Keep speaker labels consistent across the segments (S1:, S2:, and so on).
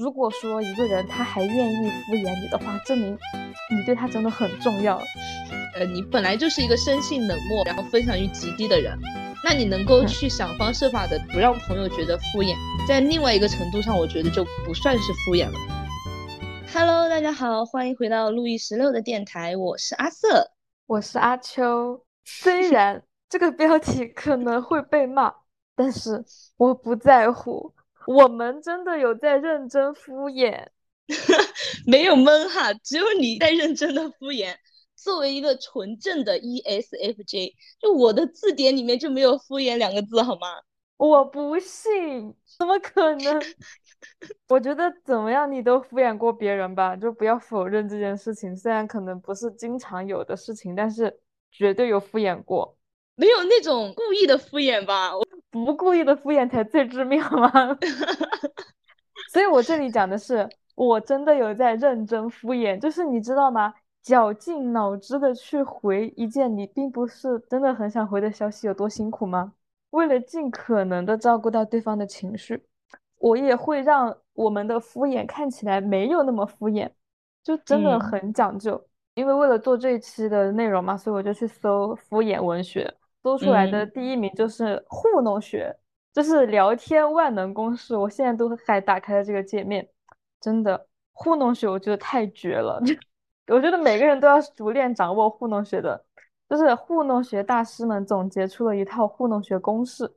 S1: 如果说一个人他还愿意敷衍你的话，证明你对他真的很重要。
S2: 呃，你本来就是一个生性冷漠，然后分享欲极低的人，那你能够去想方设法的不让朋友觉得敷衍，在另外一个程度上，我觉得就不算是敷衍了。Hello，大家好，欢迎回到路易十六的电台，我是阿瑟，
S1: 我是阿秋。虽然这个标题可能会被骂，但是我不在乎。我们真的有在认真敷衍，
S2: 没有闷哈，只有你在认真的敷衍。作为一个纯正的 ESFJ，就我的字典里面就没有敷衍两个字，好吗？
S1: 我不信，怎么可能？我觉得怎么样，你都敷衍过别人吧，就不要否认这件事情。虽然可能不是经常有的事情，但是绝对有敷衍过。
S2: 没有那种故意的敷衍吧？
S1: 不故意的敷衍才最致命，好吗？所以我这里讲的是，我真的有在认真敷衍，就是你知道吗？绞尽脑汁的去回一件你并不是真的很想回的消息，有多辛苦吗？为了尽可能的照顾到对方的情绪，我也会让我们的敷衍看起来没有那么敷衍，就真的很讲究。因为为了做这一期的内容嘛，所以我就去搜敷衍文学，搜出来的第一名就是糊弄学，就是聊天万能公式。我现在都还打开了这个界面，真的糊弄学，我觉得太绝了。我觉得每个人都要熟练掌握糊弄学的，就是糊弄学大师们总结出了一套糊弄学公式：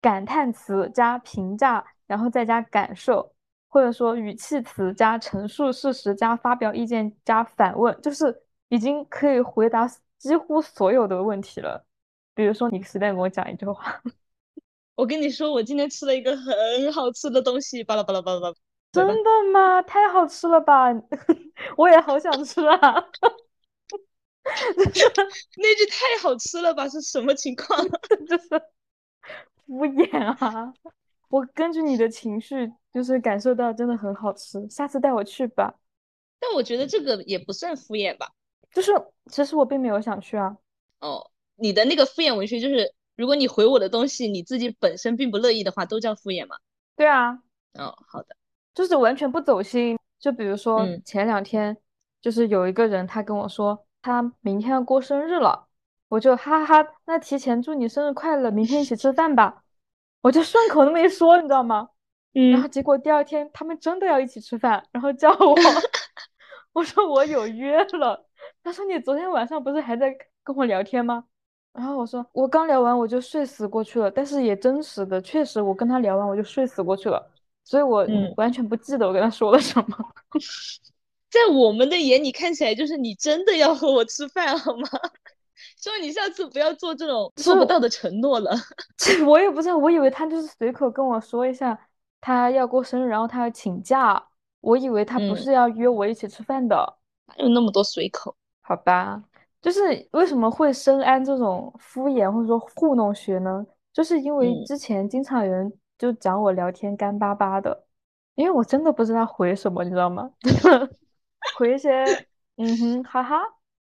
S1: 感叹词加评价，然后再加感受，或者说语气词加陈述事实加发表意见加反问，就是已经可以回答几乎所有的问题了。比如说，你随便跟我讲一句话，
S2: 我跟你说，我今天吃了一个很好吃的东西，巴拉巴拉巴拉巴拉。
S1: 真的吗？太好吃了吧！我也好想吃啊！
S2: 那句太好吃了吧是什么情况？
S1: 就是敷衍啊！我根据你的情绪，就是感受到真的很好吃，下次带我去吧。
S2: 但我觉得这个也不算敷衍吧，
S1: 就是其实我并没有想去啊。
S2: 哦，你的那个敷衍文学就是，如果你回我的东西，你自己本身并不乐意的话，都叫敷衍吗？
S1: 对啊。
S2: 哦，好的。
S1: 就是完全不走心，就比如说前两天，就是有一个人他跟我说他明天要过生日了，我就哈哈哈，那提前祝你生日快乐，明天一起吃饭吧，我就顺口那么一说，你知道吗？
S2: 嗯，
S1: 然后结果第二天他们真的要一起吃饭，然后叫我，我说我有约了，他说你昨天晚上不是还在跟我聊天吗？然后我说我刚聊完我就睡死过去了，但是也真实的，确实我跟他聊完我就睡死过去了。所以我完全不记得我跟他说了什么，
S2: 在我们的眼里看起来就是你真的要和我吃饭好吗？希望你下次不要做这种做不到的承诺了。
S1: 这 我也不知道，我以为他就是随口跟我说一下他要过生日，然后他要请假，我以为他不是要约我一起吃饭的。
S2: 哪有那么多随口？
S1: 好吧，就是为什么会深谙这种敷衍或者说糊弄学呢？就是因为之前经常有人。就讲我聊天干巴巴的，因为我真的不知道回什么，你知道吗？回一些嗯哼哈哈。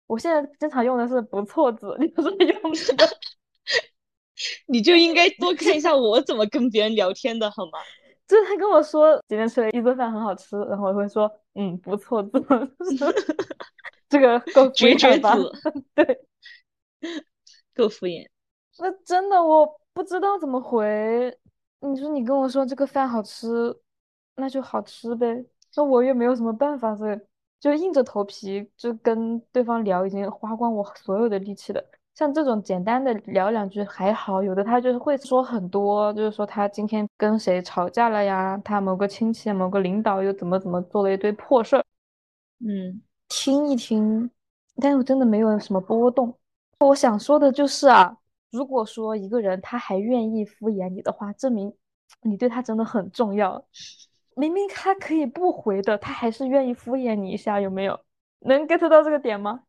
S1: 我现在经常用的是不错字，你不是用这个，
S2: 你就应该多看一下我怎么跟别人聊天的好吗？
S1: 就是他跟我说今天吃了一顿饭很好吃，然后我会说嗯不错字，这个够
S2: 绝绝
S1: 子，对，
S2: 够敷衍。
S1: 那真的我不知道怎么回。你说你跟我说这个饭好吃，那就好吃呗。那我又没有什么办法，所以就硬着头皮就跟对方聊，已经花光我所有的力气了。像这种简单的聊两句还好，有的他就是会说很多，就是说他今天跟谁吵架了呀，他某个亲戚、某个领导又怎么怎么做了一堆破事儿。
S2: 嗯，
S1: 听一听，但是我真的没有什么波动。我想说的就是啊。如果说一个人他还愿意敷衍你的话，证明你对他真的很重要。明明他可以不回的，他还是愿意敷衍你一下，有没有？能 get 到这个点吗？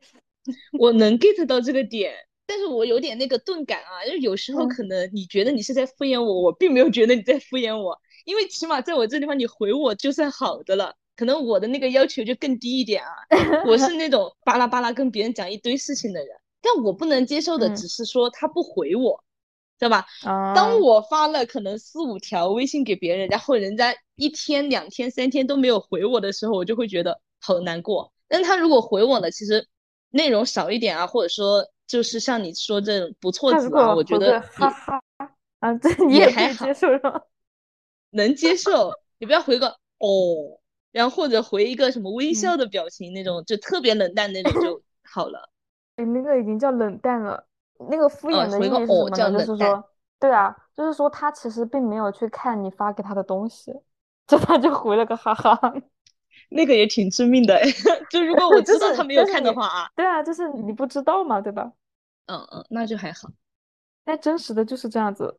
S2: 我能 get 到这个点，但是我有点那个钝感啊，就有时候可能你觉得你是在敷衍我，我并没有觉得你在敷衍我，因为起码在我这地方你回我就算好的了，可能我的那个要求就更低一点啊。我是那种巴拉巴拉跟别人讲一堆事情的人。但我不能接受的只是说他不回我，对吧？
S1: 啊，
S2: 当我发了可能四五条微信给别人，然后人家一天、两天、三天都没有回我的时候，我就会觉得好难过。但他如果回我了，其实内容少一点啊，或者说就是像你说这种不错字啊，我觉得
S1: 哈哈啊，这你也
S2: 还
S1: 接受是吧？
S2: 能接受，你不要回个哦，然后或者回一个什么微笑的表情那种，就特别冷淡那种 就好了。
S1: 你那个已经叫冷淡了。那个敷衍的意思是
S2: 什么
S1: 呢？就是说，对啊，就是说他其实并没有去看你发给他的东西，就他就回了个哈哈。
S2: 那个也挺致命的，就如果我知道他没有看的话啊，
S1: 对啊，就是你不知道嘛，对吧？
S2: 嗯嗯，那就还好。
S1: 但真实的就是这样子，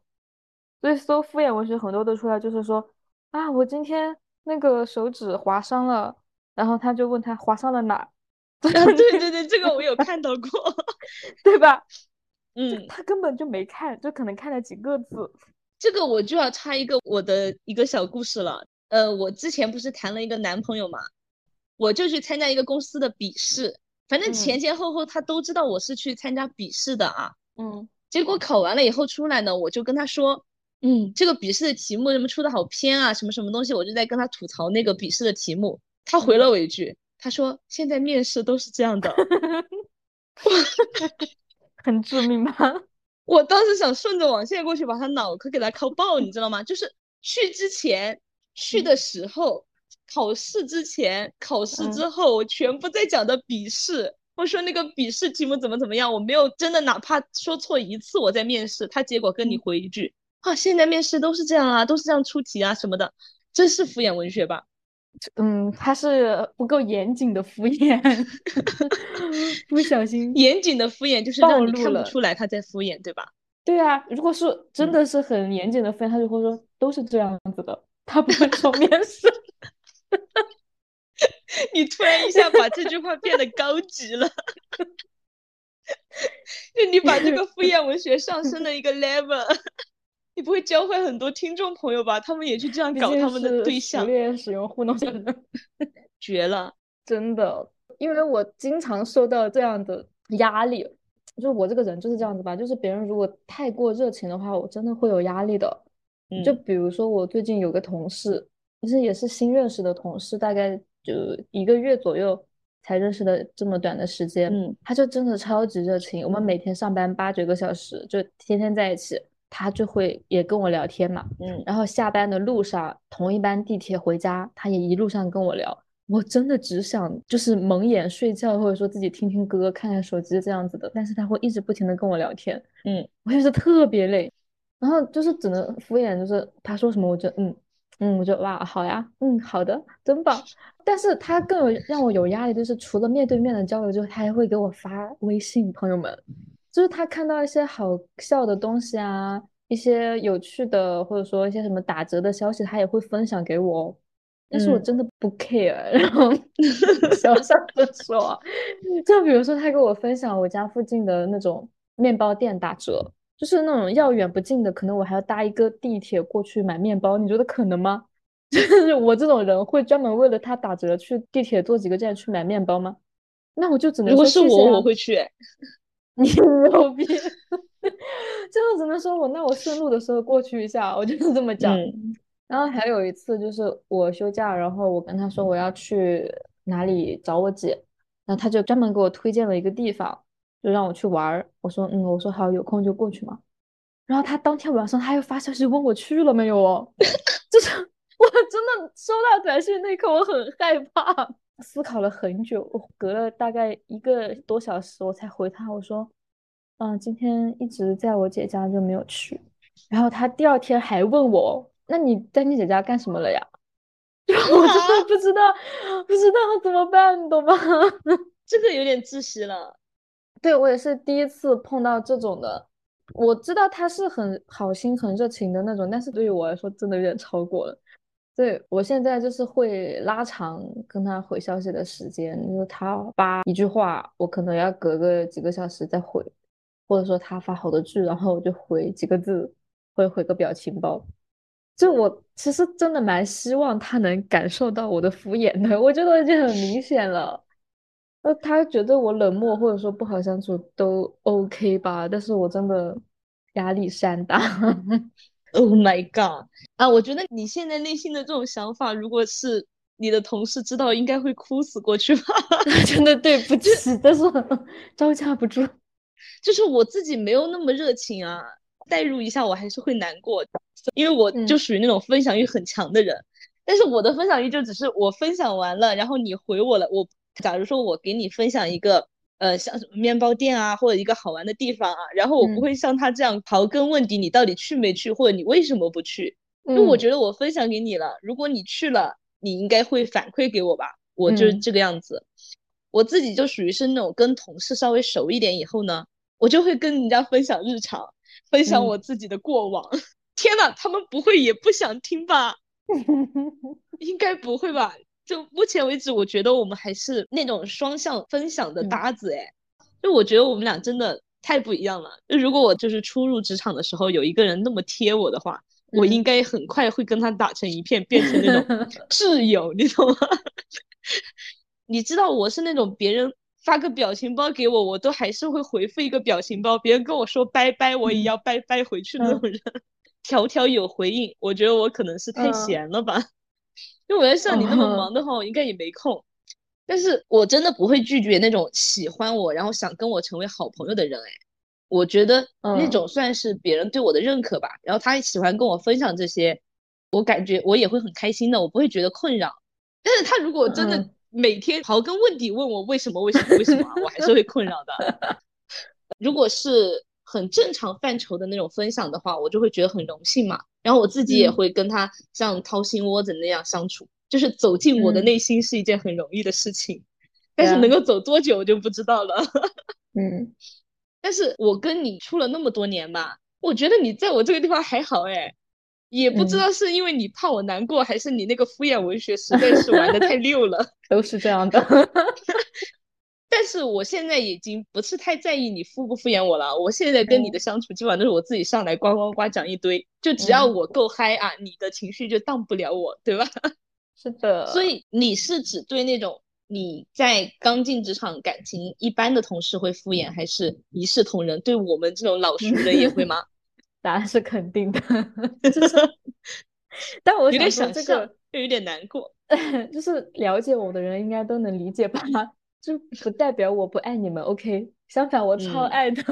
S1: 所以说敷衍文学很多都出来，就是说啊，我今天那个手指划伤了，然后他就问他划伤了哪？
S2: 对对对，这个我有看到过，
S1: 对吧？
S2: 嗯，
S1: 他根本就没看，就可能看了几个字。
S2: 这个我就要插一个我的一个小故事了。呃，我之前不是谈了一个男朋友嘛，我就去参加一个公司的笔试，反正前前后后他都知道我是去参加笔试的啊。
S1: 嗯。
S2: 结果考完了以后出来呢，我就跟他说，嗯，这个笔试的题目什么出的好偏啊，什么什么东西，我就在跟他吐槽那个笔试的题目。他回了我一句，他说现在面试都是这样的。
S1: 很致命吧？
S2: 我当时想顺着网线过去把他脑壳给他敲爆，你知道吗？就是去之前、去的时候、考试之前、考试之后，我全部在讲的笔试。我说那个笔试题目怎么怎么样，我没有真的哪怕说错一次，我在面试，他结果跟你回一句啊，现在面试都是这样啊，都是这样出题啊什么的，这是敷衍文学吧？
S1: 嗯，他是不够严谨的敷衍，不小心
S2: 严谨的敷衍就是让你看不出来他在敷衍，对吧？
S1: 对啊，如果是真的是很严谨的敷衍，他就会说都是这样子的，他不会说面试。
S2: 你突然一下把这句话变得高级了，就你把这个敷衍文学上升了一个 level。你不会教坏很多听众朋友吧？他们也去这样搞他们的对象，
S1: 练使用糊弄人，
S2: 绝了，
S1: 真的。因为我经常受到这样的压力，就是我这个人就是这样子吧。就是别人如果太过热情的话，我真的会有压力的。就比如说我最近有个同事，其实也是新认识的同事，大概就一个月左右才认识的这么短的时间，
S2: 嗯，
S1: 他就真的超级热情。我们每天上班八九个小时，就天天在一起。他就会也跟我聊天嘛，
S2: 嗯，
S1: 然后下班的路上同一班地铁回家，他也一路上跟我聊。我真的只想就是蒙眼睡觉，或者说自己听听歌、看看手机这样子的。但是他会一直不停的跟我聊天，
S2: 嗯，
S1: 我就是特别累，然后就是只能敷衍，就是他说什么我就嗯嗯，我就哇好呀，嗯好的，真棒。但是他更有让我有压力，就是除了面对面的交流之后，他还会给我发微信，朋友们。就是他看到一些好笑的东西啊，一些有趣的，或者说一些什么打折的消息，他也会分享给我。但是我真的不 care。然后小小的说，就比如说他给我分享我家附近的那种面包店打折，就是那种要远不近的，可能我还要搭一个地铁过去买面包。你觉得可能吗？就是我这种人会专门为了他打折去地铁坐几个站去买面包吗？那我就只能
S2: 如果是我，我会去。
S1: 你牛逼，就是只能说我那我顺路的时候过去一下，我就是 这么讲。然后还有一次就是我休假，然后我跟他说我要去哪里找我姐，然后他就专门给我推荐了一个地方，就让我去玩儿。我说嗯，我说好，有空就过去嘛。然后他当天晚上他又发消息问我去了没有哦，就是我真的收到短信那一刻我很害怕。思考了很久，我隔了大概一个多小时，我才回他。我说：“嗯，今天一直在我姐家就没有去。”然后他第二天还问我：“那你在你姐家干什么了呀？” 我真的不知道，不知道怎么办，你懂吗？
S2: 这个有点窒息了。
S1: 对我也是第一次碰到这种的。我知道他是很好心、很热情的那种，但是对于我来说，真的有点超过了。对我现在就是会拉长跟他回消息的时间，就是他发一句话，我可能要隔个几个小时再回，或者说他发好多句，然后我就回几个字，会回个表情包。就我其实真的蛮希望他能感受到我的敷衍的，我觉得已经很明显了。那他觉得我冷漠或者说不好相处都 OK 吧，但是我真的压力山大。
S2: Oh my god！啊，我觉得你现在内心的这种想法，如果是你的同事知道，应该会哭死过去吧？
S1: 真的对不起，但是招架不住。
S2: 就是我自己没有那么热情啊，代入一下我还是会难过，因为我就属于那种分享欲很强的人。但是我的分享欲就只是我分享完了，然后你回我了。我假如说我给你分享一个。呃，像什么面包店啊，或者一个好玩的地方啊，然后我不会像他这样刨根问底，你到底去没去，或者你为什么不去？因为我觉得我分享给你了，如果你去了，你应该会反馈给我吧？我就是这个样子。我自己就属于是那种跟同事稍微熟一点以后呢，我就会跟人家分享日常，分享我自己的过往。天呐，他们不会也不想听吧？应该不会吧？就目前为止，我觉得我们还是那种双向分享的搭子哎，就我觉得我们俩真的太不一样了。就如果我就是初入职场的时候有一个人那么贴我的话，我应该很快会跟他打成一片，变成那种 挚友，你懂吗？你知道我是那种别人发个表情包给我，我都还是会回复一个表情包，别人跟我说拜拜，我也要拜拜回去的那种人，条条有回应。我觉得我可能是太闲了吧。因为我在像你那么忙的话，我应该也没空。但是我真的不会拒绝那种喜欢我，然后想跟我成为好朋友的人。哎，我觉得那种算是别人对我的认可吧。然后他喜欢跟我分享这些，我感觉我也会很开心的，我不会觉得困扰。但是他如果真的每天刨根问底问我为什么为什么为什么，我还是会困扰的。如果是。很正常范畴的那种分享的话，我就会觉得很荣幸嘛。然后我自己也会跟他像掏心窝子那样相处，就是走进我的内心是一件很容易的事情。但是能够走多久就不知道了。
S1: 嗯，
S2: 但是我跟你处了那么多年吧，我觉得你在我这个地方还好哎，也不知道是因为你怕我难过，还是你那个敷衍文学实在是玩的太溜了，
S1: 都是这样的。
S2: 但是我现在已经不是太在意你敷不敷衍我了。我现在跟你的相处基本上都是我自己上来呱呱呱讲一堆，就只要我够嗨啊，你的情绪就当不了我，对吧？
S1: 是的。
S2: 所以你是只对那种你在刚进职场、感情一般的同事会敷衍，还是一视同仁？对我们这种老熟人也会吗？
S1: 答案是肯定的。但我
S2: 有点想这个，又有点难过。
S1: 就是了解我的人应该都能理解吧。就不代表我不爱你们，OK？相反，我超爱的。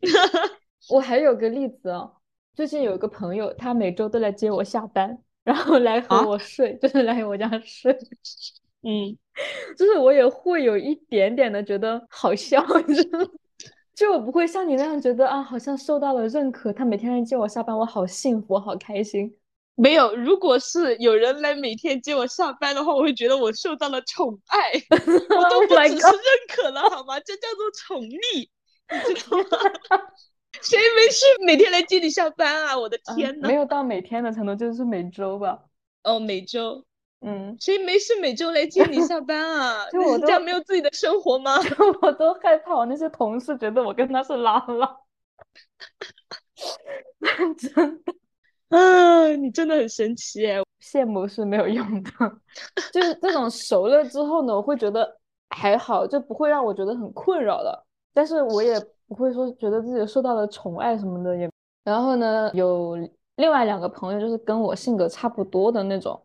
S1: 我还有个例子哦，最近有一个朋友，他每周都来接我下班，然后来和我睡，就是 来我家睡。
S2: 嗯，
S1: 就是我也会有一点点的觉得好笑，就我不会像你那样觉得啊，好像受到了认可。他每天来接我下班，我好幸福，好开心。
S2: 没有，如果是有人来每天接我下班的话，我会觉得我受到了宠爱，我都不只是认可了，好吗？这叫做宠溺，你知道吗？谁没事每天来接你下班啊？我的天呐，
S1: 没有到每天的程度，就是每周吧。
S2: 哦，每周，
S1: 嗯，
S2: 谁没事每周来接你下班啊？
S1: 就我
S2: 家没有自己的生活吗？
S1: 我都害怕我那些同事觉得我跟他是拉拉，真的。
S2: 啊，你真的很神奇哎！
S1: 羡慕是没有用的，就是这种熟了之后呢，我会觉得还好，就不会让我觉得很困扰了。但是我也不会说觉得自己受到了宠爱什么的也。然后呢，有另外两个朋友就是跟我性格差不多的那种，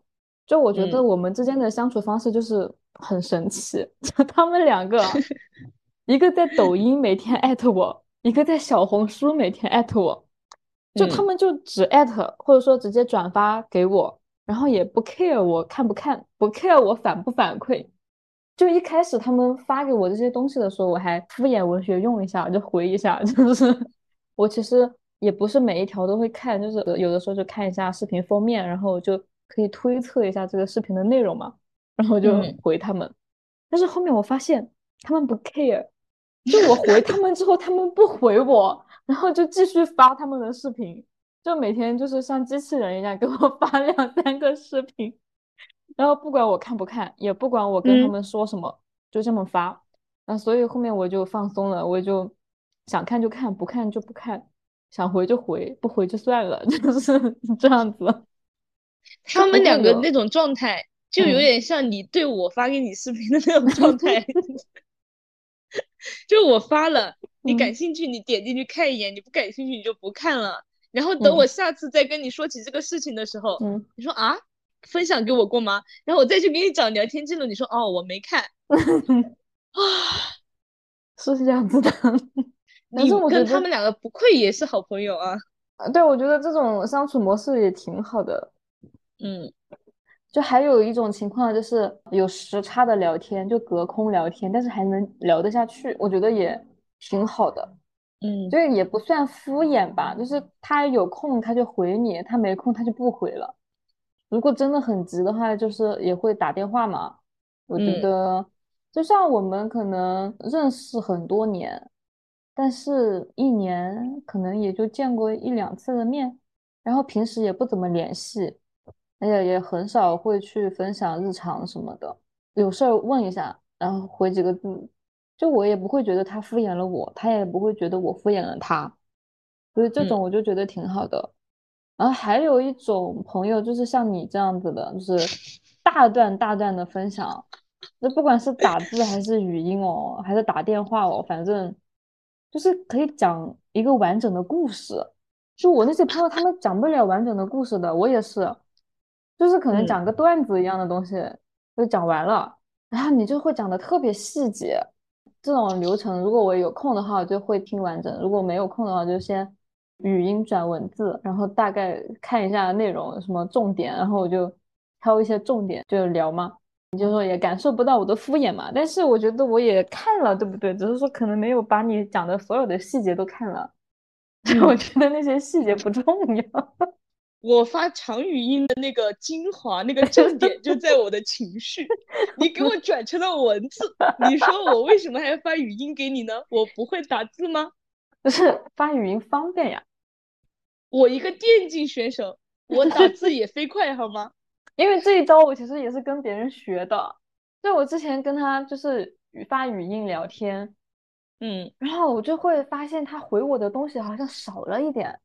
S1: 就我觉得我们之间的相处方式就是很神奇。就他们两个，一个在抖音每天艾特我，一个在小红书每天艾特我。就他们就只艾特，或者说直接转发给我，然后也不 care 我看不看，不 care 我反不反馈。就一开始他们发给我这些东西的时候，我还敷衍文学用一下就回一下，就是我其实也不是每一条都会看，就是有的时候就看一下视频封面，然后就可以推测一下这个视频的内容嘛，然后就回他们。但是后面我发现他们不 care，就我回他们之后，他们不回我。然后就继续发他们的视频，就每天就是像机器人一样给我 发两三个视频，然后不管我看不看，也不管我跟他们说什么，就这么发。那所以后面我就放松了，我就想看就看，不看就不看，想回就回，不回就算了，就是这样子。
S2: 他们两个那种状态，就有点像你对我发给你视频的那种状态，就我发了。你感兴趣你点进去看一眼，你不感兴趣你就不看了。然后等我下次再跟你说起这个事情的时候，你说啊，分享给我过吗？然后我再去给你找聊天记录，你说哦我没看 啊，
S1: 是这样子的。
S2: 你跟他们两个不愧也是好朋友啊！
S1: 啊，对，我觉得这种相处模式也挺好的。
S2: 嗯，
S1: 就还有一种情况就是有时差的聊天，就隔空聊天，但是还能聊得下去，我觉得也挺好的。
S2: 嗯，
S1: 就是也不算敷衍吧，就是他有空他就回你，他没空他就不回了。如果真的很急的话，就是也会打电话嘛。我觉得就像我们可能认识很多年。但是，一年可能也就见过一两次的面，然后平时也不怎么联系，而且也很少会去分享日常什么的。有事儿问一下，然后回几个字，就我也不会觉得他敷衍了我，他也不会觉得我敷衍了他，所以这种我就觉得挺好的。然后还有一种朋友，就是像你这样子的，就是大段大段的分享，那不管是打字还是语音哦，还是打电话哦，反正。就是可以讲一个完整的故事，就我那些朋友他们讲不了完整的故事的，我也是，就是可能讲个段子一样的东西就讲完了，然后你就会讲的特别细节，这种流程如果我有空的话，我就会听完整；如果没有空的话，就先语音转文字，然后大概看一下内容什么重点，然后我就挑一些重点就聊嘛。你就说也感受不到我的敷衍嘛，但是我觉得我也看了，对不对？只是说可能没有把你讲的所有的细节都看了，我觉得那些细节不重要。
S2: 我发长语音的那个精华，那个重点就在我的情绪，你给我转成了文字，你说我为什么还要发语音给你呢？我不会打字吗？
S1: 不是发语音方便呀，
S2: 我一个电竞选手，我打字也飞快好吗？
S1: 因为这一招我其实也是跟别人学的，就我之前跟他就是语发语音聊天，
S2: 嗯，
S1: 然后我就会发现他回我的东西好像少了一点，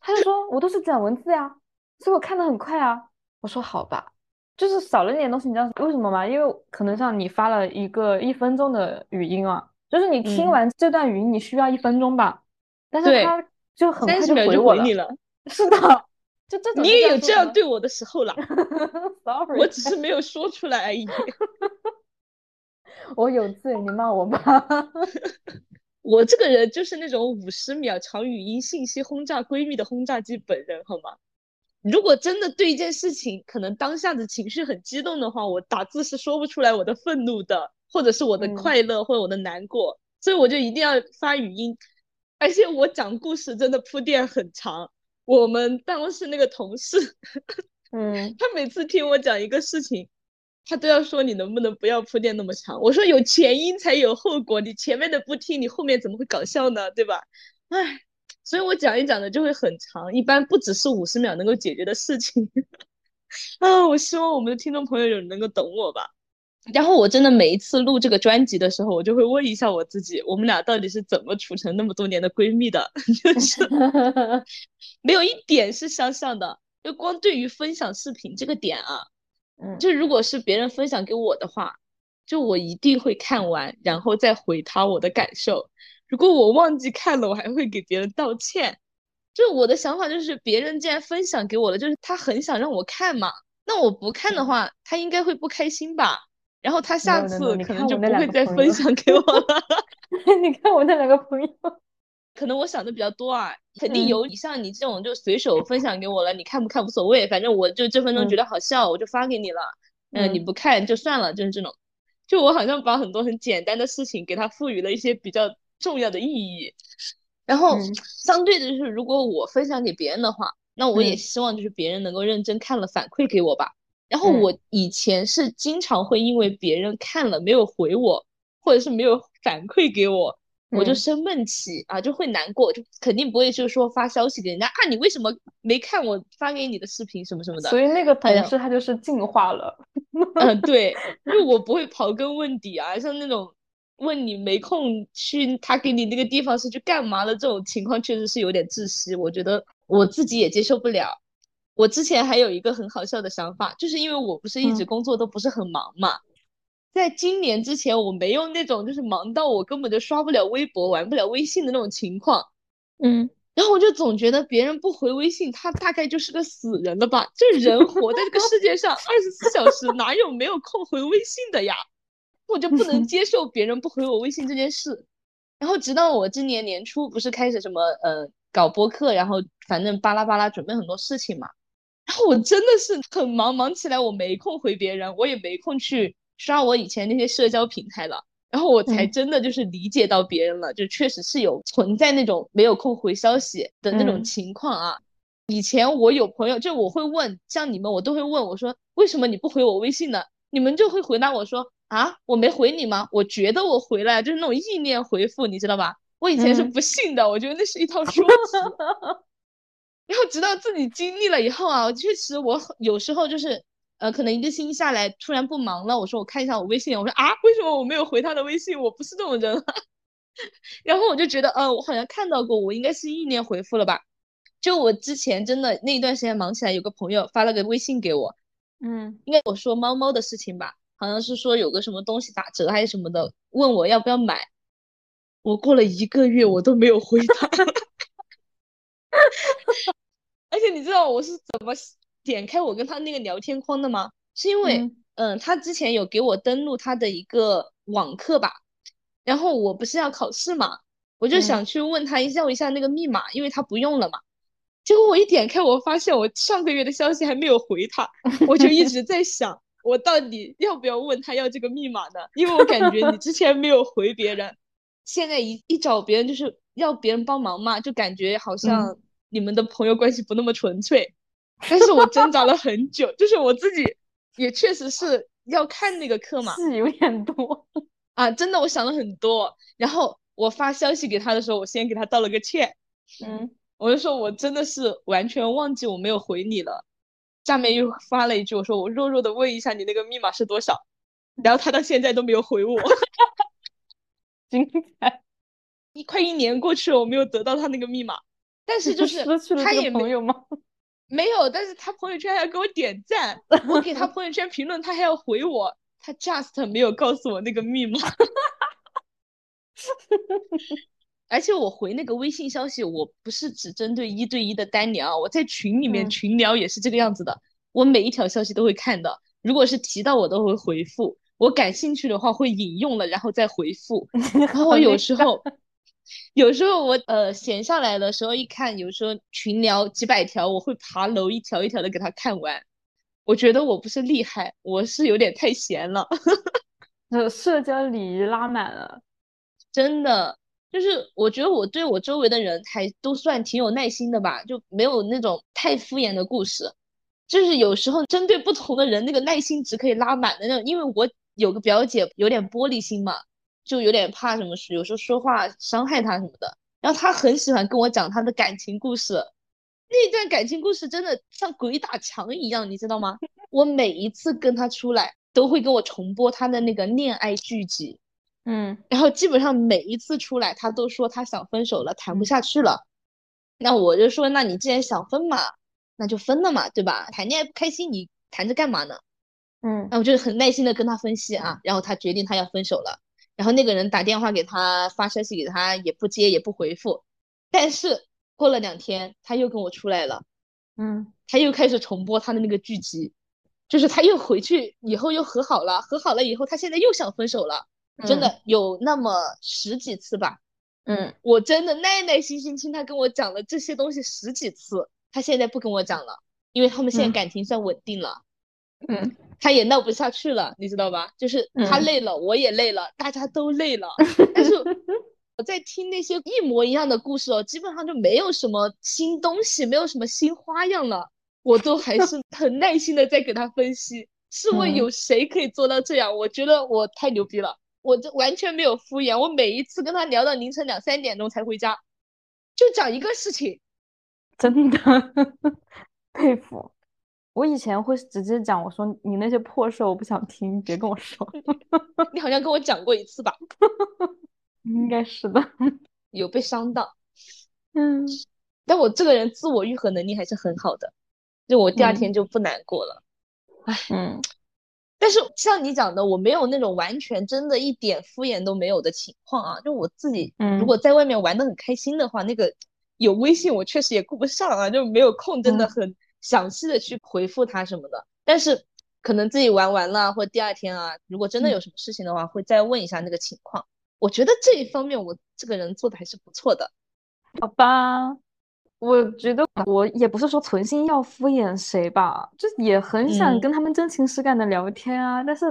S1: 他就说我都是转文字呀，所以我看的很快啊。我说好吧，就是少了一点东西，你知道为什么吗？因为可能像你发了一个一分钟的语音啊，就是你听完这段语音你需要一分钟吧，但是他就很快就回我
S2: 了，
S1: 是的。就这种，
S2: 你也有这样对我的时候了。
S1: Sorry，
S2: 我只是没有说出来而已。
S1: 我有罪，你骂我吧。
S2: 我这个人就是那种五十秒长语音信息轰炸闺蜜的轰炸机本人，好吗？如果真的对一件事情可能当下的情绪很激动的话，我打字是说不出来我的愤怒的，或者是我的快乐，或者我的难过，所以我就一定要发语音。而且我讲故事真的铺垫很长。我们办公室那个同事，
S1: 嗯，
S2: 他每次听我讲一个事情，他都要说你能不能不要铺垫那么长。我说有前因才有后果，你前面的不听，你后面怎么会搞笑呢？对吧？唉，所以我讲一讲的就会很长，一般不只是五十秒能够解决的事情。啊，我希望我们的听众朋友有能够懂我吧。然后我真的每一次录这个专辑的时候，我就会问一下我自己，我们俩到底是怎么处成那么多年的闺蜜的？就是 没有一点是相像的。就光对于分享视频这个点啊，
S1: 嗯，
S2: 就如果是别人分享给我的话，就我一定会看完，然后再回他我的感受。如果我忘记看了，我还会给别人道歉。就我的想法就是，别人既然分享给我了，就是他很想让我看嘛。那我不看的话，他应该会不开心吧？然后他下次可能就不会再分享给我了。
S1: 你看我那两个朋友，
S2: 可能我想的比较多啊，肯定有你像你这种就随手分享给我了，你看不看无所谓，反正我就这分钟觉得好笑，我就发给你了。嗯，你不看就算了，就是这种。就我好像把很多很简单的事情给他赋予了一些比较重要的意义。然后相对的就是，如果我分享给别人的话，那我也希望就是别人能够认真看了反馈给我吧。然后我以前是经常会因为别人看了没有回我，或者是没有反馈给我，我就生闷气啊，就会难过，就肯定不会就是说发消息给人家啊，你为什么没看我发给你的视频什么什么的。
S1: 所以那个同事他就是进化了。
S2: 嗯，对，因为我不会刨根问底啊，像那种问你没空去他给你那个地方是去干嘛的这种情况，确实是有点窒息，我觉得我自己也接受不了。我之前还有一个很好笑的想法，就是因为我不是一直工作都不是很忙嘛，在今年之前，我没有那种就是忙到我根本就刷不了微博、玩不了微信的那种情况。
S1: 嗯，
S2: 然后我就总觉得别人不回微信，他大概就是个死人了吧？这人活在这个世界上，二十四小时哪有没有空回微信的呀？我就不能 接受别人不回我微信这件事。然后直到我今年年初不是开始什么呃搞播客，然后反正巴拉巴拉准备很多事情嘛。然后我真的是很忙，忙起来我没空回别人，我也没空去刷我以前那些社交平台了。然后我才真的就是理解到别人了，就确实是有存在那种没有空回消息的那种情况啊。以前我有朋友，就我会问，像你们，我都会问我说，为什么你不回我微信呢？你们就会回答我说，啊，我没回你吗？我觉得我回来就是那种意念回复，你知道吧？我以前是不信的，我觉得那是一套说辞。然后直到自己经历了以后啊，确实我有时候就是，呃，可能一个星期下来突然不忙了，我说我看一下我微信，我说啊，为什么我没有回他的微信？我不是这种人。然后我就觉得，呃，我好像看到过，我应该是意念回复了吧？就我之前真的那一段时间忙起来，有个朋友发了个微信给我，
S1: 嗯，
S2: 应该我说猫猫的事情吧，好像是说有个什么东西打折还是什么的，问我要不要买。我过了一个月，我都没有回他。而且你知道我是怎么点开我跟他那个聊天框的吗？是因为，嗯，他之前有给我登录他的一个网课吧，然后我不是要考试嘛，我就想去问他要一下那个密码，因为他不用了嘛。结果我一点开，我发现我上个月的消息还没有回他，我就一直在想，我到底要不要问他要这个密码呢？因为我感觉你之前没有回别人。现在一一找别人就是要别人帮忙嘛，就感觉好像你们的朋友关系不那么纯粹。但是我挣扎了很久，就是我自己也确实是要看那个课嘛，
S1: 是有点多
S2: 啊，真的我想了很多。然后我发消息给他的时候，我先给他道了个歉，
S1: 嗯，
S2: 我就说我真的是完全忘记我没有回你了。下面又发了一句，我说我弱弱的问一下你那个密码是多少，然后他到现在都没有回我。
S1: 精彩！
S2: 一快一年过去了，我没有得到他那个密码，但是就是他也
S1: 朋友吗？
S2: 没有，但是他朋友圈还要给我点赞，我给他朋友圈评论，他还要回我，他 just 没有告诉我那个密码。而且我回那个微信消息，我不是只针对一对一的单聊，我在群里面群聊也是这个样子的，我每一条消息都会看的，如果是提到我都会回复。我感兴趣的话会引用了，然后再回复。然后有时候，有时候我呃闲下来的时候一看，有时候群聊几百条，我会爬楼一条一条的给他看完。我觉得我不是厉害，我是有点太闲了。
S1: 呃，社交礼仪拉满了，
S2: 真的就是我觉得我对我周围的人还都算挺有耐心的吧，就没有那种太敷衍的故事。就是有时候针对不同的人，那个耐心值可以拉满的那种，因为我。有个表姐有点玻璃心嘛，就有点怕什么，有时候说话伤害她什么的。然后她很喜欢跟我讲她的感情故事，那段感情故事真的像鬼打墙一样，你知道吗？我每一次跟她出来，都会跟我重播她的那个恋爱剧集，
S1: 嗯，
S2: 然后基本上每一次出来，他都说他想分手了，谈不下去了。那我就说，那你既然想分嘛，那就分了嘛，对吧？谈恋爱不开心，你谈着干嘛呢？
S1: 嗯，
S2: 那我就很耐心的跟他分析啊，然后他决定他要分手了，然后那个人打电话给他发消息给他也不接也不回复，但是过了两天他又跟我出来了，
S1: 嗯，
S2: 他又开始重播他的那个剧集，就是他又回去以后又和好了，和好了以后他现在又想分手了，真的有那么十几次吧，
S1: 嗯，
S2: 我真的耐耐心心听他跟我讲了这些东西十几次，他现在不跟我讲了，因为他们现在感情算稳定了，
S1: 嗯。
S2: 他也闹不下去了，你知道吧？就是他累了，我也累了，大家都累了。但是我在听那些一模一样的故事哦，基本上就没有什么新东西，没有什么新花样了。我都还是 很耐心的在给他分析。试问有谁可以做到这样？我觉得我太牛逼了，我这完全没有敷衍。我每一次跟他聊到凌晨两三点钟才回家，就讲一个事情，
S1: 真的 佩服。我以前会直接讲，我说你那些破事我不想听，别跟我说。
S2: 你好像跟我讲过一次吧？
S1: 应该是的，
S2: 有被伤到。
S1: 嗯，
S2: 但我这个人自我愈合能力还是很好的，就我第二天就不难过了。唉，
S1: 嗯，
S2: 但是像你讲的，我没有那种完全真的一点敷衍都没有的情况啊。就我自己，如果在外面玩的很开心的话，那个有微信我确实也顾不上啊，就没有空真的很详细的去回复他什么的。但是可能自己玩完了，或第二天啊，如果真的有什么事情的话，会再问一下那个情况。我觉得这一方面我这个人做的还是不错的。
S1: 好吧。我觉得我也不是说存心要敷衍谁吧，就也很想跟他们真情实感的聊天啊，但是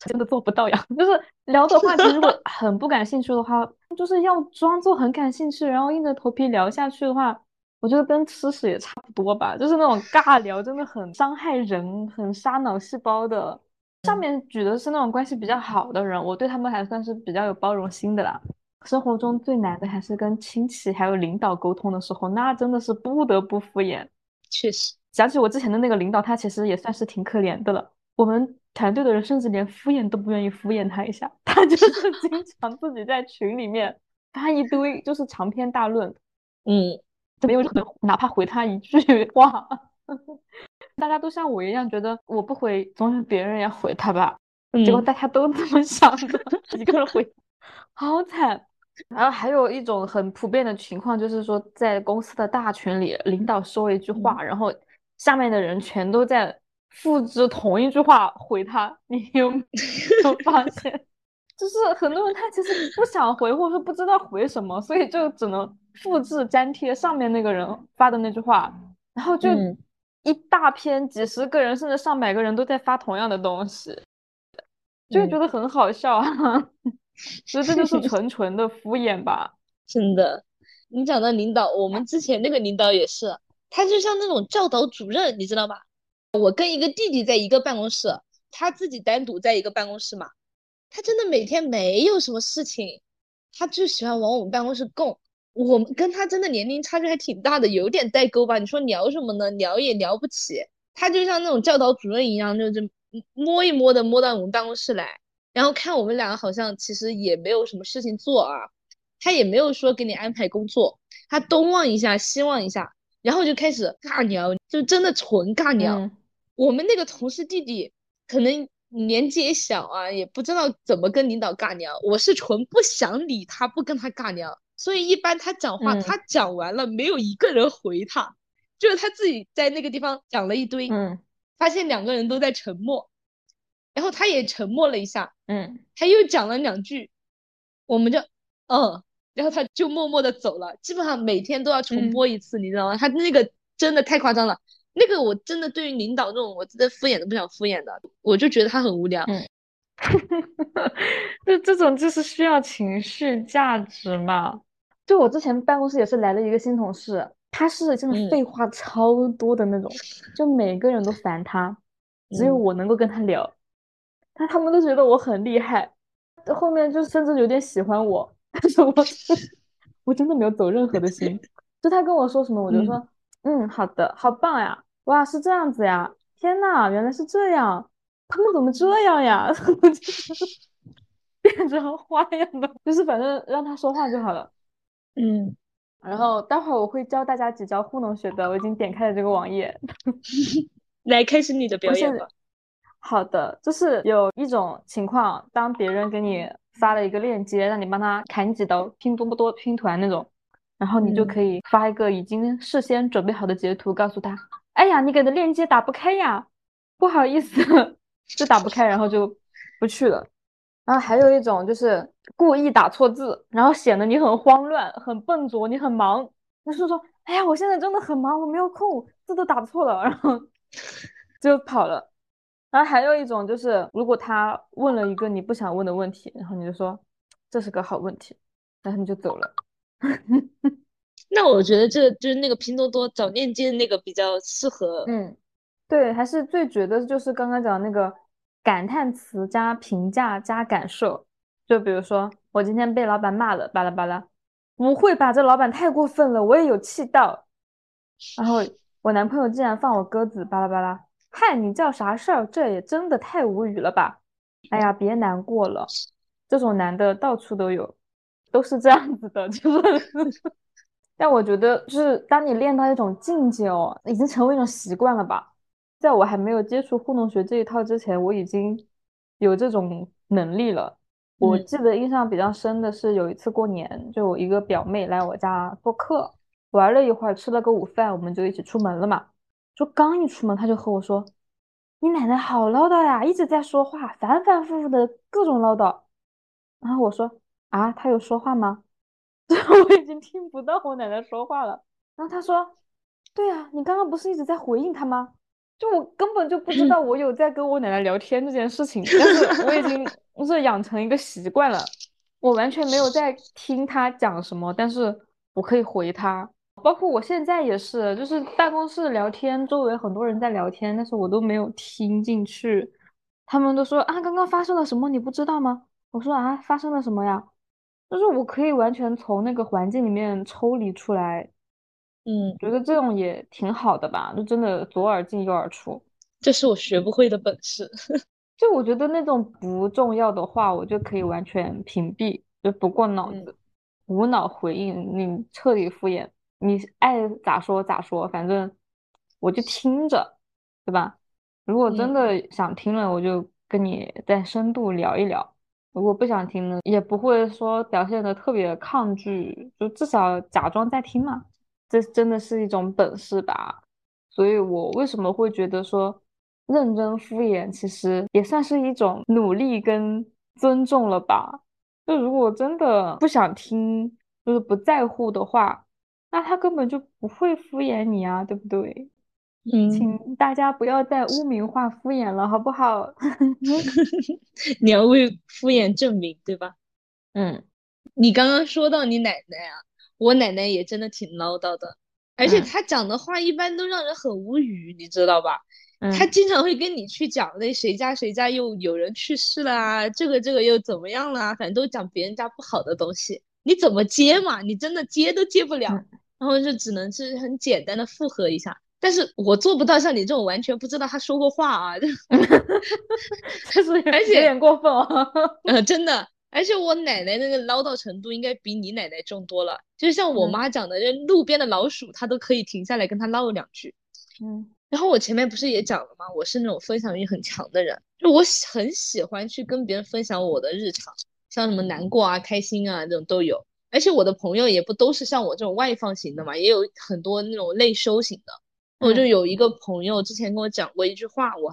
S1: 真的做不到呀。就是聊的话题如果 很不感兴趣的话，就是要装作很感兴趣，然后硬着头皮聊下去的话，我觉得跟吃屎也差不多吧。就是那种尬聊，真的很伤害人，很杀脑细胞的。上面举的是那种关系比较好的人，我对他们还算是比较有包容心的啦。生活中最难的还是跟亲戚还有领导沟通的时候，那真的是不得不敷衍。
S2: 确实，
S1: 想起我之前的那个领导，他其实也算是挺可怜的了。我们团队的人甚至连敷衍都不愿意敷衍他一下，他就是经常自己在群里面发一堆就是长篇大论，
S2: 嗯，
S1: 没有哪怕回他一句话。大家都像我一样觉得我不回，总有别人要回他吧？结果大家都这么想的，一个人回，好惨。然后还有一种很普遍的情况，就是说在公司的大群里，领导说一句话，然后下面的人全都在复制同一句话回他。你有没有 发现？就是很多人他其实不想回，或者说不知道回什么，所以就只能复制粘贴上面那个人发的那句话，然后就一大篇几十个人甚至上百个人都在发同样的东西，就觉得很好笑啊。其实这就是纯纯的敷衍吧，
S2: 真的。你讲的领导，我们之前那个领导也是，他就像那种教导主任，你知道吗？我跟一个弟弟在一个办公室，他自己单独在一个办公室嘛。他真的每天没有什么事情，他就喜欢往我们办公室供。我们跟他真的年龄差距还挺大的，有点代沟吧？你说聊什么呢？聊也聊不起。他就像那种教导主任一样，就是摸一摸的摸到我们办公室来。然后看我们两个好像其实也没有什么事情做啊，他也没有说给你安排工作，他东望一下西望一下，然后就开始尬聊，就真的纯尬聊。我们那个同事弟弟可能年纪也小啊，也不知道怎么跟领导尬聊。我是纯不想理他，不跟他尬聊，所以一般他讲话，他讲完了没有一个人回他，就是他自己在那个地方讲了一堆，发现两个人都在沉默。然后他也沉默了一下，
S1: 嗯，
S2: 他又讲了两句，我们就，嗯，然后他就默默的走了。基本上每天都要重播一次，你知道吗？他那个真的太夸张了。那个我真的对于领导这种，我真的敷衍都不想敷衍的，我就觉得他很无聊。
S1: 嗯，这这种就是需要情绪价值嘛。就我之前办公室也是来了一个新同事，他是真的废话超多的那种，就每个人都烦他，只有我能够跟他聊。但他们都觉得我很厉害，后面就甚至有点喜欢我，但是我我真的没有走任何的心。就他跟我说什么，我就说嗯，好的，好棒呀，哇，是这样子呀，天呐，原来是这样，他们怎么这样呀？变成花样的，就是反正让他说话就好了。
S2: 嗯，
S1: 然后待会儿我会教大家几招糊弄学的，我已经点开了这个网页，
S2: 来开始你的表演吧。
S1: 好的，就是有一种情况，当别人给你发了一个链接，让你帮他砍几刀拼多多拼团那种，然后你就可以发一个已经事先准备好的截图，告诉他，哎呀，你给的链接打不开呀，不好意思，就打不开，然后就不去了。然后还有一种就是故意打错字，然后显得你很慌乱、很笨拙，你很忙，就是说，哎呀，我现在真的很忙，我没有空，字都打错了，然后 就跑了。然后还有一种就是，如果他问了一个你不想问的问题，然后你就说这是个好问题，然后你就走了。
S2: 那我觉得这就是那个拼多多找链接那个比较适合。
S1: 嗯，对，还是最绝的就是刚刚讲那个感叹词加评价加感受。就比如说我今天被老板骂了，巴拉巴拉，不会吧？这老板太过分了，我也有气到。然后我男朋友竟然放我鸽子，巴拉巴拉。嗨，你叫啥事儿？这也真的太无语了吧！哎呀，别难过了，这种男的到处都有，都是这样子的，就是。但我觉得，就是当你练到一种境界哦，已经成为一种习惯了吧。在我还没有接触糊弄学这一套之前，我已经有这种能力了。我
S2: 嗯
S1: 记得印象比较深的是有一次过年，就我一个表妹来我家做客，玩了一会儿，吃了个午饭，我们就一起出门了嘛。就刚一出门，他就和我说：“你奶奶好唠叨呀，一直在说话，反反复复的各种唠叨。”然后我说：“啊，她有说话吗？” 我已经听不到我奶奶说话了。然后他说：“对啊，你刚刚不是一直在回应她吗？”就我根本就不知道我有在跟我奶奶聊天这件事情，但是我已经是养成一个习惯了，我完全没有在听她讲什么，但是我可以回她。包括我现在也是，就是办公室聊天，周围很多人在聊天，但是我都没有听进去。他们都说啊，刚刚发生了什么，你不知道吗？我说啊，发生了什么呀？就是我可以完全从那个环境里面抽离出来，
S2: 嗯，
S1: 觉得这种也挺好的吧，就真的左耳进右耳出。
S2: 这是我学不会的本事。
S1: 就我觉得那种不重要的话，我就可以完全屏蔽，就不过脑
S2: 嗯
S1: 子，无脑回应，你彻底敷衍，你爱咋说咋说，反正我就听着，对吧？如果真
S2: 嗯
S1: 的想听了，我就跟你再深度聊一聊；如果不想听呢，也不会说表现的特别抗拒，就至少假装在听嘛。这真的是一种本事吧。所以我为什么会觉得说认真敷衍，其实也算是一种努力跟尊重了吧？就如果真的不想听，就是不在乎的话，那他根本就不会敷衍你啊，对不对？
S2: 嗯，
S1: 请大家不要再污名化敷衍了，好不好？
S2: 你要为敷衍证明，对吧？
S1: 嗯
S2: 你刚刚说到你奶奶啊，我奶奶也真的挺唠叨的，而且
S1: 嗯
S2: 她讲的话一般都让人很无语，你知道吧？她
S1: 嗯
S2: 经常会跟你去讲那谁家谁家又有人去世了啊，这个这个又怎么样了啊，反正都讲别人家不好的东西，你怎么接嘛？你真的接都接不了，
S1: 嗯
S2: 然后就只能是很简单的附和一下。但是我做不到像你这种完全不知道他说过话啊
S1: 就是
S2: 而且
S1: 有点过分哦。
S2: 呃，真的，而且我奶奶那个唠叨程度应该比你奶奶重多了。就像我
S1: 嗯
S2: 妈讲的，这路边的老鼠，她都可以停下来跟她唠两句。
S1: 嗯
S2: 然后我前面不是也讲了吗？我是那种分享欲很强的人，就我喜很喜欢去跟别人分享我的日常，像什么难过啊、开心啊这种都有。而且我的朋友也不都是像我这种外放型的嘛，也有很多那种内收型的。我就
S1: 嗯
S2: 有一个朋友之前跟我讲过一句话，我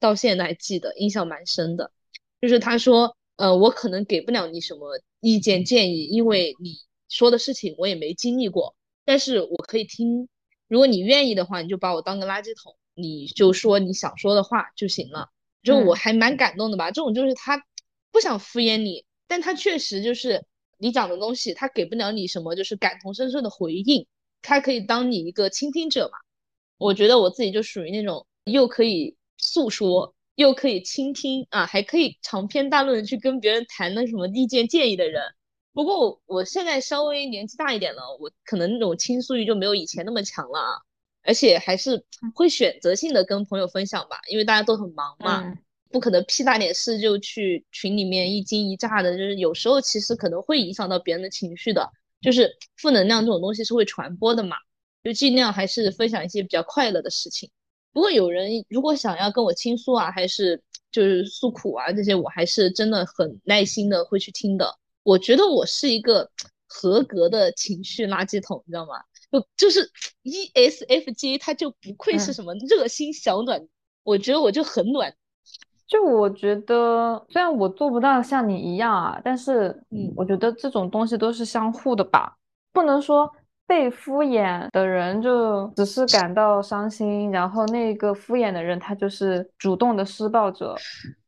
S2: 到现在还记得，印象蛮深的。就是他说，呃，我可能给不了你什么意见建议，因为你说的事情我也没经历过，但是我可以听。如果你愿意的话，你就把我当个垃圾桶，你就说你想说的话就行了。就我
S1: 嗯
S2: 还蛮感动的吧，这种就是他不想敷衍你，但他确实就是你讲的东西，他给不了你什么就是感同身受的回应，他可以当你一个倾听者嘛。我觉得我自己就属于那种又可以诉说，又可以倾听啊，还可以长篇大论去跟别人谈那什么意见建议的人。不过我现在稍微年纪大一点了，我可能那种倾诉欲就没有以前那么强了啊，而且还是会选择性的跟朋友分享吧，因为大家都很忙嘛，不可能屁大点事就去群里面一惊一乍的，就是有时候其实可能会影响到别人的情绪的，就是负能量这种东西是会传播的嘛。就尽量还是分享一些比较快乐的事情。不过有人如果想要跟我倾诉啊，还是就是诉苦啊这些，我还是真的很耐心的会去听的。我觉得我是一个合格的情绪垃圾桶，你知道吗？就就是 E ESFJ，它就不愧是
S1: 嗯
S2: 什么热心小暖，我觉得我就很暖。
S1: 就我觉得，虽然我做不到像你一样啊，但是
S2: 嗯
S1: 我觉得这种东西都是相互的吧，不能说被敷衍的人就只是感到伤心，然后那个敷衍的人他就是主动的施暴者。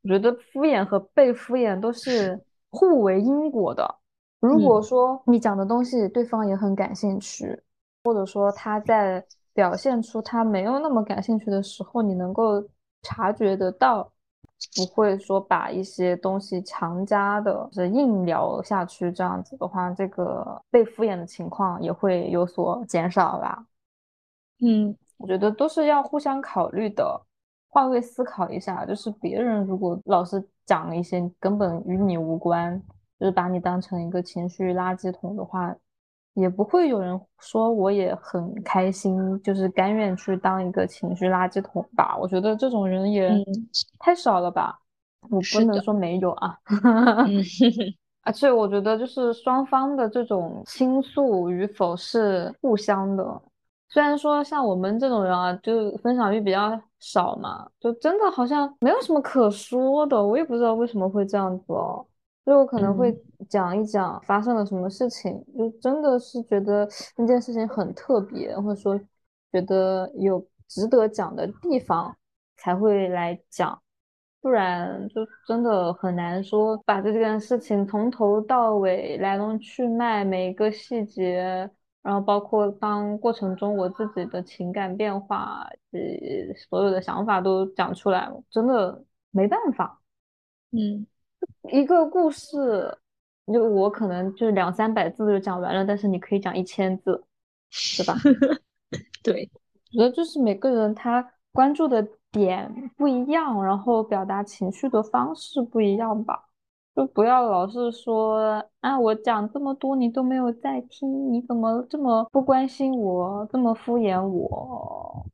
S1: 我觉得敷衍和被敷衍都是互为因果的。如果
S2: 嗯
S1: 说你讲的东西对方也很感兴趣，或者说他在表现出他没有那么感兴趣的时候，你能够察觉得到。不会说把一些东西强加的，是硬聊下去，这样子的话，这个被敷衍的情况也会有所减少吧。
S2: 嗯
S1: 我觉得都是要互相考虑的，换位思考一下，就是别人如果老是讲一些根本与你无关，就是把你当成一个情绪垃圾桶的话，也不会有人说我也很开心，就是甘愿去当一个情绪垃圾桶吧。我觉得这种人也
S2: 嗯
S1: 太少了吧。我不能说没有啊。而且我觉得就是双方的这种倾诉与否是互相的。虽然说像我们这种人啊，就分享欲比较少嘛，就真的好像没有什么可说的。我也不知道为什么会这样子哦。所以我可能会讲一讲发生了什么事情，就真的是觉得那件事情很特别，或者说觉得有值得讲的地方才会来讲，不然就真的很难说把这件事情从头到尾来龙去脉每一个细节，然后包括当过程中我自己的情感变化，呃，所有的想法都讲出来，真的没办法，
S2: 嗯。
S1: 一个故事，就我可能就两三百字就讲完了，但是你可以讲一千字，是吧？
S2: 对，我
S1: 觉得就是每个人他关注的点不一样，然后表达情绪的方式不一样吧。就不要老是说啊，我讲这么多你都没有在听，你怎么这么不关心我，这么敷衍我？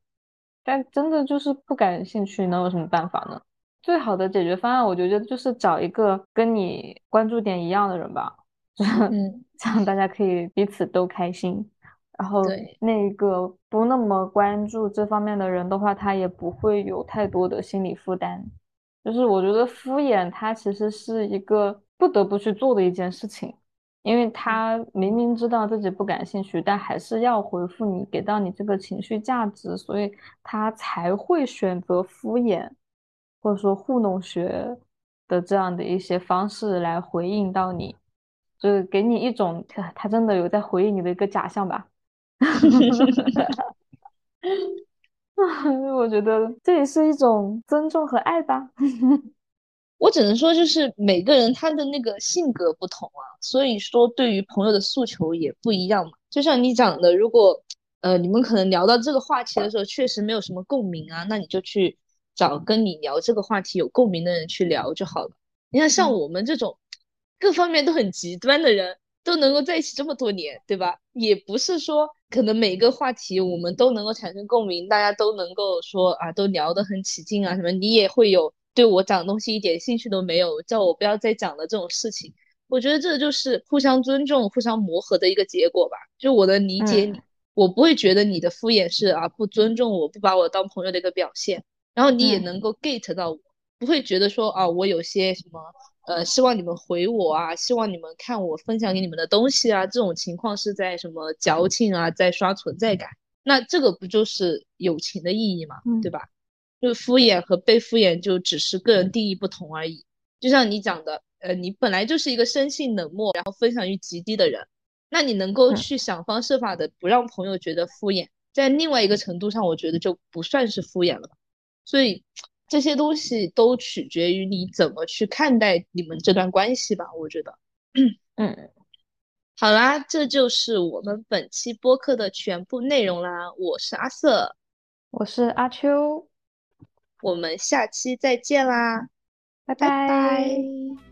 S1: 但真的就是不感兴趣，能有什么办法呢？最好的解决方案，我觉得就是找一个跟你关注点一样的人吧，
S2: 嗯，
S1: 这样大家可以彼此都开心。然后那个不那么关注这方面的人的话，他也不会有太多的心理负担。就是我觉得敷衍，他其实是一个不得不去做的一件事情，因为他明明知道自己不感兴趣，但还是要回复你，给到你这个情绪价值，所以他才会选择敷衍。或者说糊弄学的这样的一些方式来回应到你，就是给你一种他他真的有在回应你的一个假象吧。我觉得这也是一种尊重和爱吧。
S2: 我只能说，就是每个人他的那个性格不同啊，所以说对于朋友的诉求也不一样嘛。就像你讲的，如果呃你们可能聊到这个话题的时候，确实没有什么共鸣啊，那你就去。找跟你聊这个话题有共鸣的人去聊就好了。你看，像我们这种各方面都很极端的人，都能够在一起这么多年，对吧？也不是说可能每个话题我们都能够产生共鸣，大家都能够说啊，都聊得很起劲啊什么。你也会有对我讲东西一点兴趣都没有，叫我不要再讲了这种事情。我觉得这就是互相尊重、互相磨合的一个结果吧。就我能理解你，我不会觉得你的敷衍是啊不尊重我、不把我当朋友的一个表现。然后你也能够 get 到我，不会觉得说啊，我有些什么呃，希望你们回我啊，希望你们看我分享给你们的东西啊，这种情况是在什么矫情啊，在刷存在感。那这个不就是友情的意义吗？对吧？就敷衍和被敷衍就只是个人定义不同而已。就像你讲的，呃，你本来就是一个生性冷漠，然后分享欲极低的人，那你能够去想方设法的不让朋友觉得敷衍，在另外一个程度上，我觉得就不算是敷衍了。所以这些东西都取决于你怎么去看待你们这段关系吧，我觉得。
S1: 嗯，
S2: 好啦，这就是我们本期播客的全部内容啦。我是阿瑟，
S1: 我是阿秋，
S2: 我们下期再见啦，
S1: 拜拜。